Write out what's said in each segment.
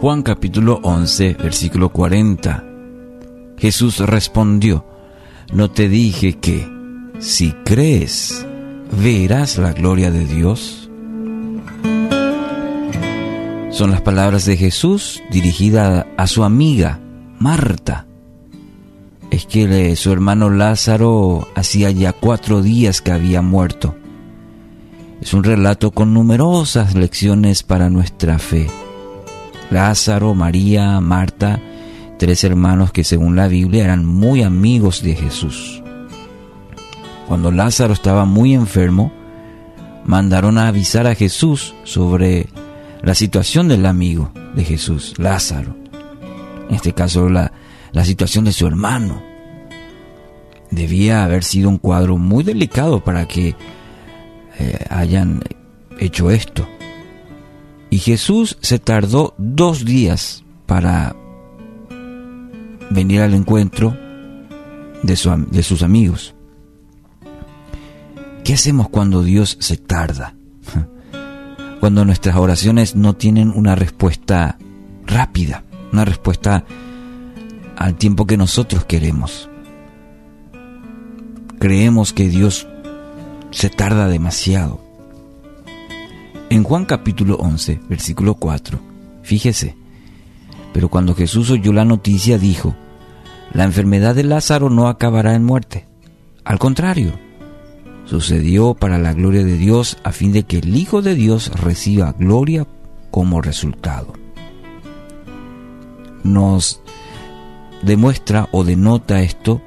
Juan capítulo 11, versículo 40. Jesús respondió, ¿no te dije que si crees, verás la gloria de Dios? Son las palabras de Jesús dirigidas a su amiga, Marta. Es que su hermano Lázaro hacía ya cuatro días que había muerto. Es un relato con numerosas lecciones para nuestra fe. Lázaro, María, Marta, tres hermanos que según la Biblia eran muy amigos de Jesús. Cuando Lázaro estaba muy enfermo, mandaron a avisar a Jesús sobre la situación del amigo de Jesús, Lázaro. En este caso, la, la situación de su hermano. Debía haber sido un cuadro muy delicado para que eh, hayan hecho esto. Y Jesús se tardó dos días para venir al encuentro de, sus amigos. ¿Qué hacemos cuando Dios se tarda? Cuando nuestras oraciones no tienen una respuesta rápida, una respuesta al tiempo que nosotros queremos. Creemos que Dios se tarda demasiado. En Juan capítulo 11, versículo 4, fíjese, pero cuando Jesús oyó la noticia dijo, la enfermedad de Lázaro no acabará en muerte. Al contrario, sucedió para la gloria de Dios a fin de que el Hijo de Dios reciba gloria como resultado. Nos demuestra o denota esto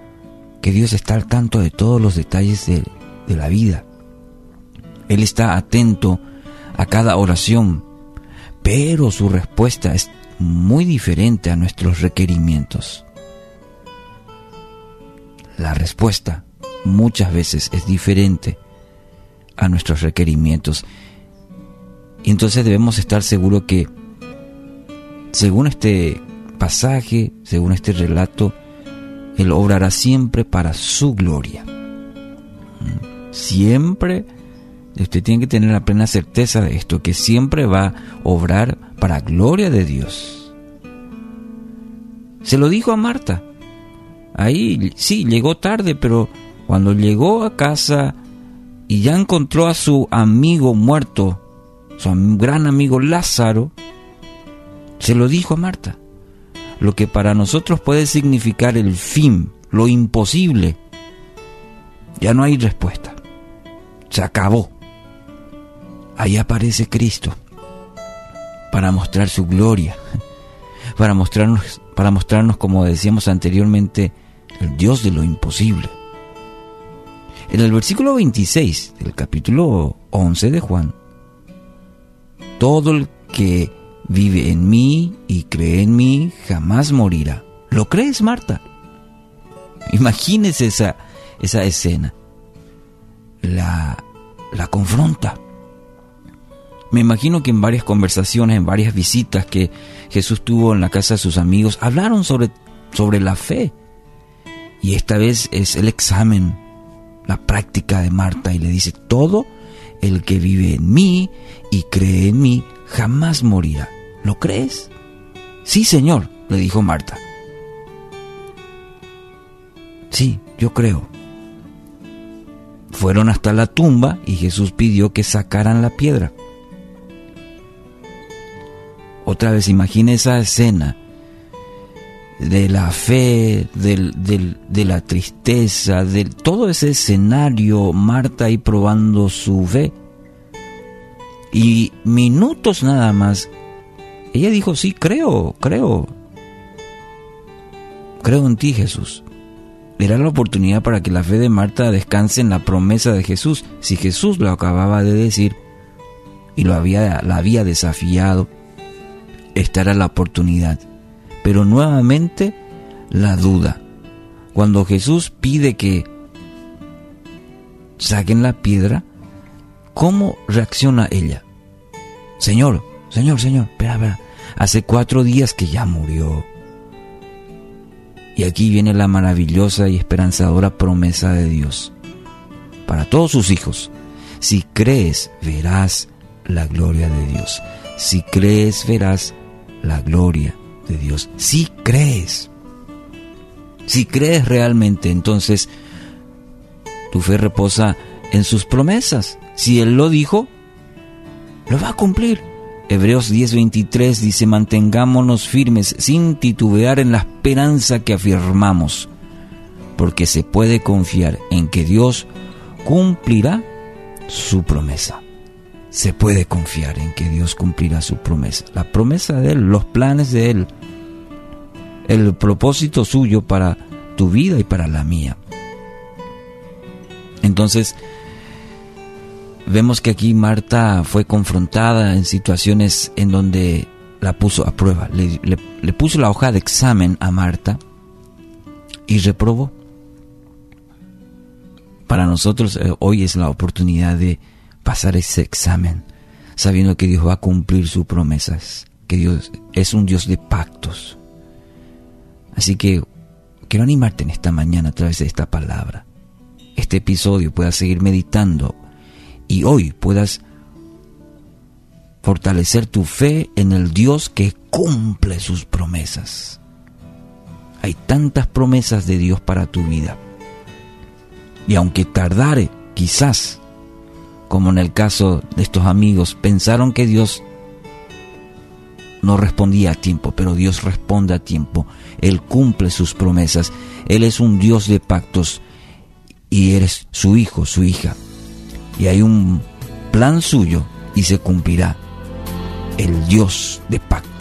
que Dios está al tanto de todos los detalles de, de la vida. Él está atento a cada oración, pero su respuesta es muy diferente a nuestros requerimientos. La respuesta muchas veces es diferente a nuestros requerimientos. Y entonces debemos estar seguros que, según este pasaje, según este relato, Él obrará siempre para su gloria siempre, usted tiene que tener la plena certeza de esto, que siempre va a obrar para gloria de Dios. Se lo dijo a Marta. Ahí sí, llegó tarde, pero cuando llegó a casa y ya encontró a su amigo muerto, su gran amigo Lázaro, se lo dijo a Marta. Lo que para nosotros puede significar el fin, lo imposible, ya no hay respuesta se acabó. Ahí aparece Cristo para mostrar su gloria, para mostrarnos, para mostrarnos, como decíamos anteriormente, el Dios de lo imposible. En el versículo 26 del capítulo 11 de Juan, todo el que vive en mí y cree en mí jamás morirá. ¿Lo crees, Marta? Imagínese esa, esa escena la, la confronta. Me imagino que en varias conversaciones, en varias visitas que Jesús tuvo en la casa de sus amigos, hablaron sobre, sobre la fe. Y esta vez es el examen, la práctica de Marta y le dice, todo el que vive en mí y cree en mí jamás morirá. ¿Lo crees? Sí, Señor, le dijo Marta. Sí, yo creo. Fueron hasta la tumba y Jesús pidió que sacaran la piedra. Otra vez, imagine esa escena de la fe, de la tristeza, de todo ese escenario, Marta ahí probando su fe. Y minutos nada más, ella dijo, sí, creo, creo. Creo en ti, Jesús. Era la oportunidad para que la fe de Marta descanse en la promesa de Jesús. Si Jesús lo acababa de decir y lo había, la había desafiado, esta era la oportunidad. Pero nuevamente la duda. Cuando Jesús pide que saquen la piedra, ¿cómo reacciona ella? Señor, Señor, Señor, espera, espera. Hace cuatro días que ya murió. Y aquí viene la maravillosa y esperanzadora promesa de Dios para todos sus hijos. Si crees, verás la gloria de Dios. Si crees, verás la gloria de Dios. Si crees, si crees realmente, entonces tu fe reposa en sus promesas. Si Él lo dijo, lo va a cumplir. Hebreos 10:23 dice, mantengámonos firmes sin titubear en la esperanza que afirmamos, porque se puede confiar en que Dios cumplirá su promesa. Se puede confiar en que Dios cumplirá su promesa. La promesa de Él, los planes de Él, el propósito suyo para tu vida y para la mía. Entonces, vemos que aquí Marta fue confrontada en situaciones en donde la puso a prueba. Le, puso la hoja de examen a Marta y reprobó. Para nosotros eh, hoy es la oportunidad de pasar ese examen, sabiendo que Dios va a cumplir sus promesas, que Dios es un Dios de pactos. Así que quiero animarte en esta mañana a través de esta palabra. Este episodio puedas seguir meditando y hoy puedas fortalecer tu fe en el Dios que cumple sus promesas. Hay tantas promesas de Dios para tu vida. Y aunque tardare, quizás, como en el caso de estos amigos, pensaron que Dios no respondía a tiempo, pero Dios responde a tiempo. Él cumple sus promesas. Él es un Dios de pactos y eres su hijo, su hija y hay un plan suyo y se cumplirá. El Dios de pacto